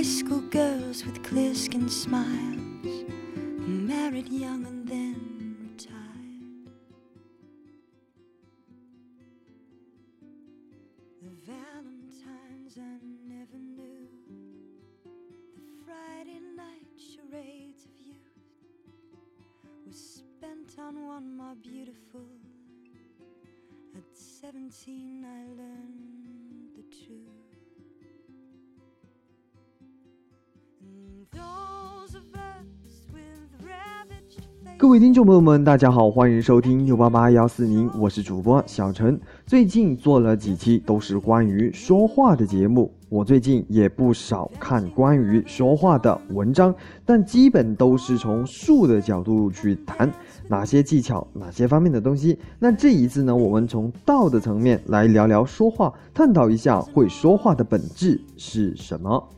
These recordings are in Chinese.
high school girls with clear skinned smiles married young and then retired. The Valentines I never knew, the Friday night charades of youth was spent on one more beautiful. At 17, I learned the truth. 各位听众朋友们，大家好，欢迎收听六八八幺四零，我是主播小陈。最近做了几期都是关于说话的节目，我最近也不少看关于说话的文章，但基本都是从术的角度去谈哪些技巧、哪些方面的东西。那这一次呢，我们从道的层面来聊聊说话，探讨一下会说话的本质是什么。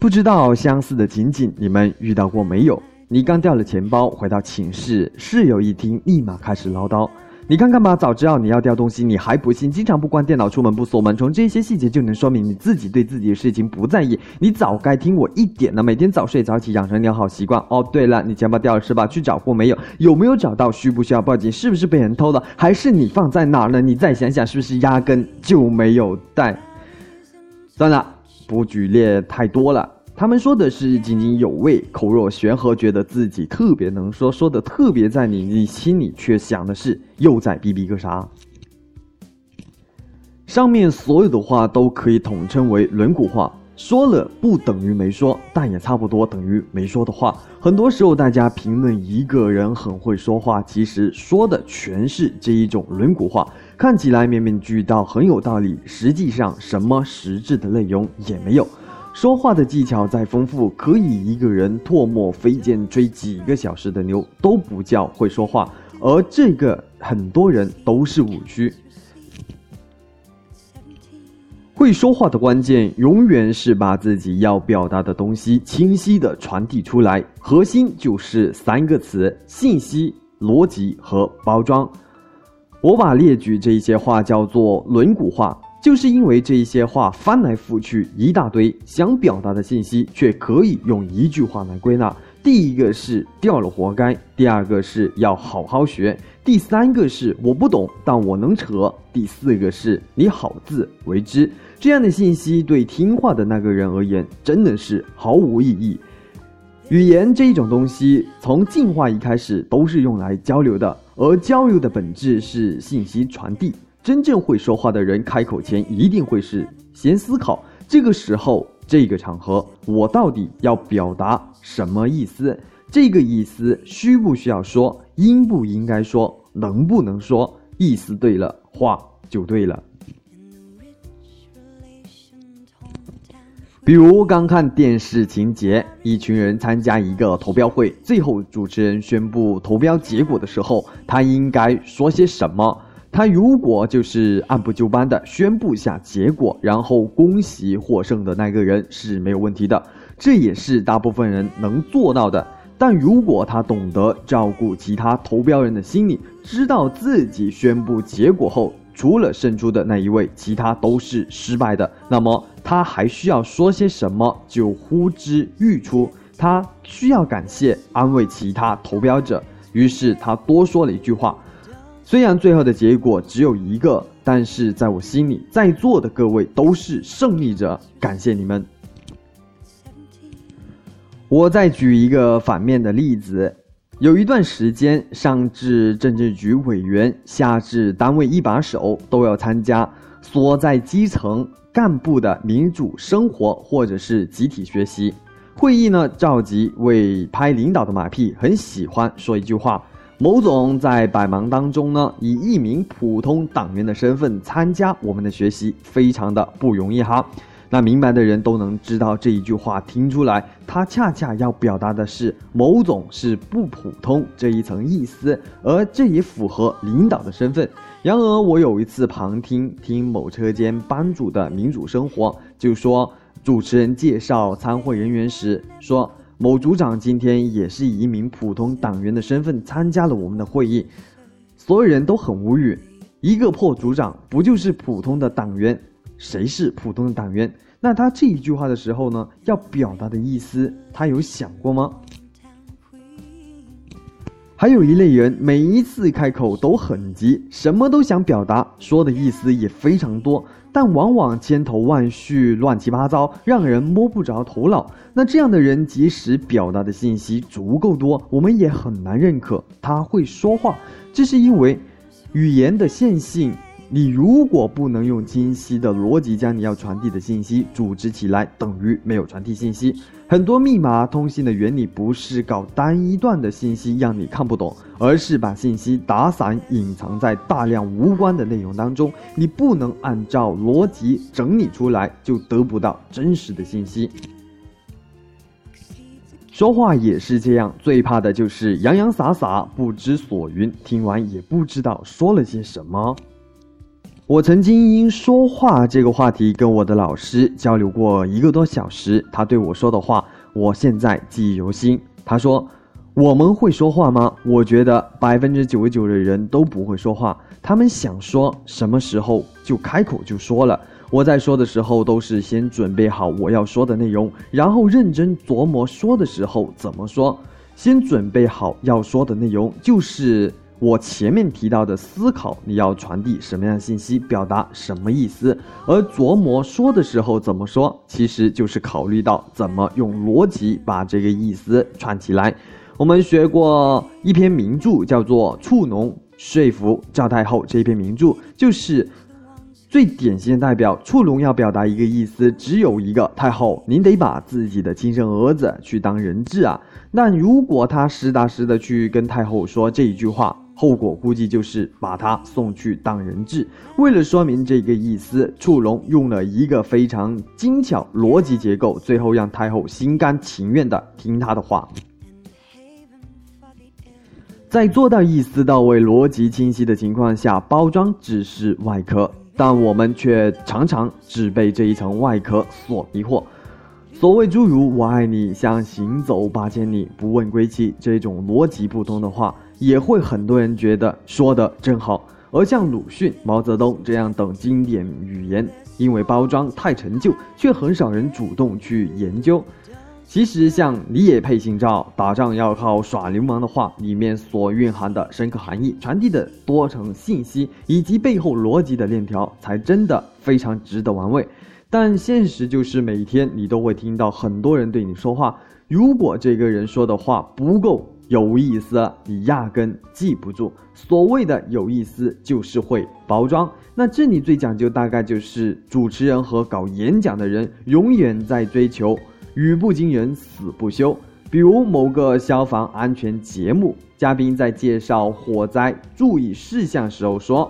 不知道相似的情景你们遇到过没有？你刚掉了钱包，回到寝室，室友一听，立马开始唠叨：“你看看吧，早知道你要掉东西，你还不信？经常不关电脑，出门不锁门，从这些细节就能说明你自己对自己的事情不在意。你早该听我一点了，每天早睡早起，养成良好习惯。哦，对了，你钱包掉了是吧？去找过没有？有没有找到？需不需要报警？是不是被人偷了？还是你放在哪儿了？你再想想，是不是压根就没有带？算了，不举例太多了。他们说的是津津有味、口若悬河，觉得自己特别能说，说的特别在你，你心里却想的是又在逼逼个啥？上面所有的话都可以统称为轮毂话，说了不等于没说，但也差不多等于没说的话。很多时候，大家评论一个人很会说话，其实说的全是这一种轮毂话，看起来面面俱到，很有道理，实际上什么实质的内容也没有。说话的技巧再丰富，可以一个人唾沫飞溅吹几个小时的牛都不叫会说话，而这个很多人都是误区。会说话的关键永远是把自己要表达的东西清晰的传递出来，核心就是三个词：信息、逻辑和包装。我把列举这一些话叫做轮毂话，就是因为这一些话翻来覆去一大堆，想表达的信息却可以用一句话来归纳。第一个是掉了活该，第二个是要好好学，第三个是我不懂但我能扯，第四个是你好自为之。这样的信息对听话的那个人而言真的是毫无意义。语言这一种东西，从进化一开始都是用来交流的，而交流的本质是信息传递。真正会说话的人，开口前一定会是先思考，这个时候、这个场合，我到底要表达什么意思？这个意思需不需要说？应不应该说？能不能说？意思对了，话就对了。比如刚看电视情节，一群人参加一个投标会，最后主持人宣布投标结果的时候，他应该说些什么？他如果就是按部就班的宣布下结果，然后恭喜获胜的那个人是没有问题的，这也是大部分人能做到的。但如果他懂得照顾其他投标人的心理，知道自己宣布结果后，除了胜出的那一位，其他都是失败的，那么他还需要说些什么就呼之欲出。他需要感谢、安慰其他投标者，于是他多说了一句话。虽然最后的结果只有一个，但是在我心里，在座的各位都是胜利者，感谢你们。我再举一个反面的例子，有一段时间，上至政治局委员，下至单位一把手，都要参加所在基层干部的民主生活或者是集体学习。会议呢，召集为拍领导的马屁，很喜欢说一句话：某总在百忙当中呢，以一名普通党员的身份参加我们的学习，非常的不容易哈。那明白的人都能知道这一句话听出来，他恰恰要表达的是某总是不普通这一层意思，而这也符合领导的身份。然而，我有一次旁听听某车间班主的民主生活，就说主持人介绍参会人员时说。某组长今天也是以一名普通党员的身份参加了我们的会议，所有人都很无语。一个破组长不就是普通的党员？谁是普通的党员？那他这一句话的时候呢，要表达的意思，他有想过吗？还有一类人，每一次开口都很急，什么都想表达，说的意思也非常多，但往往千头万绪、乱七八糟，让人摸不着头脑。那这样的人，即使表达的信息足够多，我们也很难认可他会说话。这是因为语言的线性。你如果不能用清晰的逻辑将你要传递的信息组织起来，等于没有传递信息。很多密码通信的原理不是搞单一段的信息让你看不懂，而是把信息打散，隐藏在大量无关的内容当中。你不能按照逻辑整理出来，就得不到真实的信息。说话也是这样，最怕的就是洋洋洒洒、不知所云，听完也不知道说了些什么。我曾经因说话这个话题跟我的老师交流过一个多小时，他对我说的话，我现在记忆犹新。他说：“我们会说话吗？我觉得百分之九十九的人都不会说话，他们想说什么时候就开口就说了。我在说的时候都是先准备好我要说的内容，然后认真琢磨说的时候怎么说。先准备好要说的内容就是。”我前面提到的思考，你要传递什么样信息，表达什么意思，而琢磨说的时候怎么说，其实就是考虑到怎么用逻辑把这个意思串起来。我们学过一篇名著，叫做《触龙说服赵太后》，这一篇名著就是最典型的代表。触龙要表达一个意思，只有一个：太后，您得把自己的亲生儿子去当人质啊。那如果他实打实的去跟太后说这一句话，后果估计就是把他送去当人质。为了说明这个意思，触龙用了一个非常精巧逻辑结构，最后让太后心甘情愿的听他的话。在做到意思到位、逻辑清晰的情况下，包装只是外壳，但我们却常常只被这一层外壳所迷惑。所谓诸如“我爱你”像行走八千里不问归期这种逻辑不通的话。也会很多人觉得说的真好，而像鲁迅、毛泽东这样等经典语言，因为包装太陈旧，却很少人主动去研究。其实像“你也配姓赵，打仗要靠耍流氓”的话，里面所蕴含的深刻含义、传递的多层信息以及背后逻辑的链条，才真的非常值得玩味。但现实就是每天你都会听到很多人对你说话，如果这个人说的话不够。有意思，你压根记不住。所谓的有意思，就是会包装。那这里最讲究，大概就是主持人和搞演讲的人永远在追求语不惊人死不休。比如某个消防安全节目，嘉宾在介绍火灾注意事项时候说：“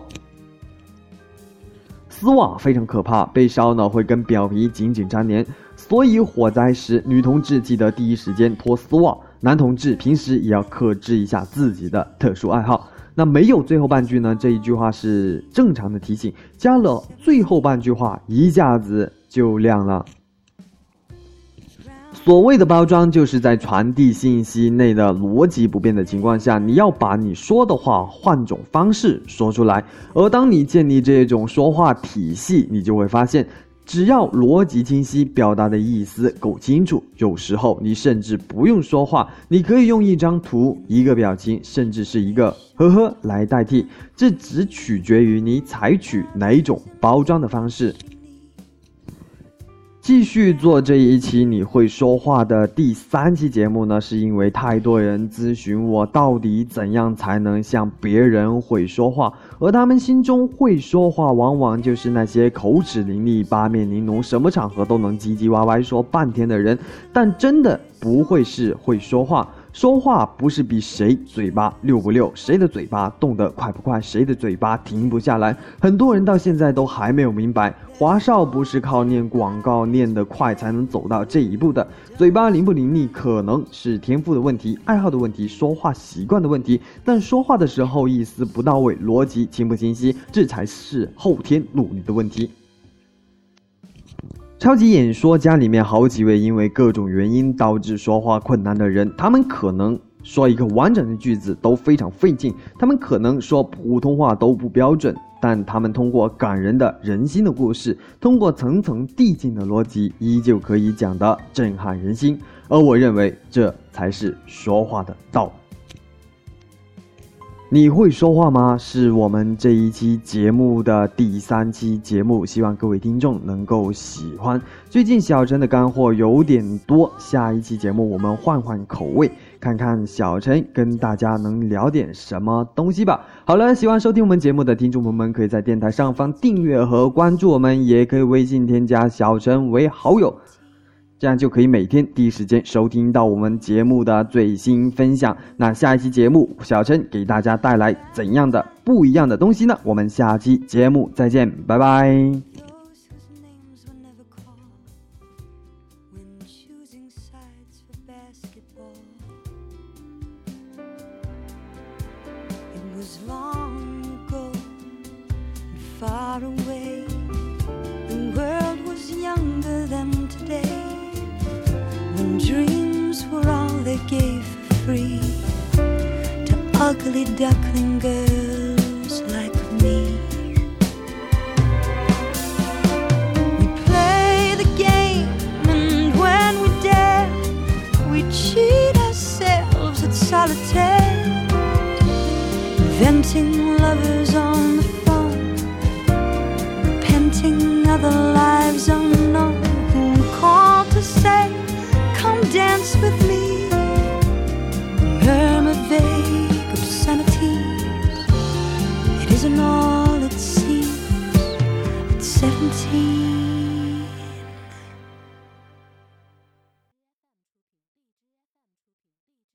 丝袜非常可怕，被烧呢会跟表皮紧紧粘连，所以火灾时女同志记得第一时间脱丝袜。”男同志平时也要克制一下自己的特殊爱好。那没有最后半句呢？这一句话是正常的提醒，加了最后半句话，一下子就亮了。所谓的包装，就是在传递信息内的逻辑不变的情况下，你要把你说的话换种方式说出来。而当你建立这种说话体系，你就会发现。只要逻辑清晰，表达的意思够清楚，有时候你甚至不用说话，你可以用一张图、一个表情，甚至是一个呵呵来代替。这只取决于你采取哪种包装的方式。继续做这一期你会说话的第三期节目呢，是因为太多人咨询我，到底怎样才能像别人会说话？而他们心中会说话，往往就是那些口齿伶俐、八面玲珑、什么场合都能唧唧歪歪说半天的人，但真的不会是会说话。说话不是比谁嘴巴溜不溜，谁的嘴巴动得快不快，谁的嘴巴停不下来。很多人到现在都还没有明白，华少不是靠念广告念得快才能走到这一步的。嘴巴灵不灵俐，可能是天赋的问题、爱好的问题、说话习惯的问题。但说话的时候意思不到位，逻辑清不清晰，这才是后天努力的问题。超级演说家里面好几位因为各种原因导致说话困难的人，他们可能说一个完整的句子都非常费劲，他们可能说普通话都不标准，但他们通过感人的人心的故事，通过层层递进的逻辑，依旧可以讲得震撼人心。而我认为这才是说话的道。你会说话吗？是我们这一期节目的第三期节目，希望各位听众能够喜欢。最近小陈的干货有点多，下一期节目我们换换口味，看看小陈跟大家能聊点什么东西吧。好了，喜欢收听我们节目的听众朋友们，可以在电台上方订阅和关注我们，也可以微信添加小陈为好友。这样就可以每天第一时间收听到我们节目的最新分享。那下一期节目，小陈给大家带来怎样的不一样的东西呢？我们下期节目再见，拜拜。Ugly duckling girls like me. We play the game, and when we dare, we cheat ourselves at solitaire, inventing lovers on the phone, repenting other lives unknown. Who called to say, Come dance with?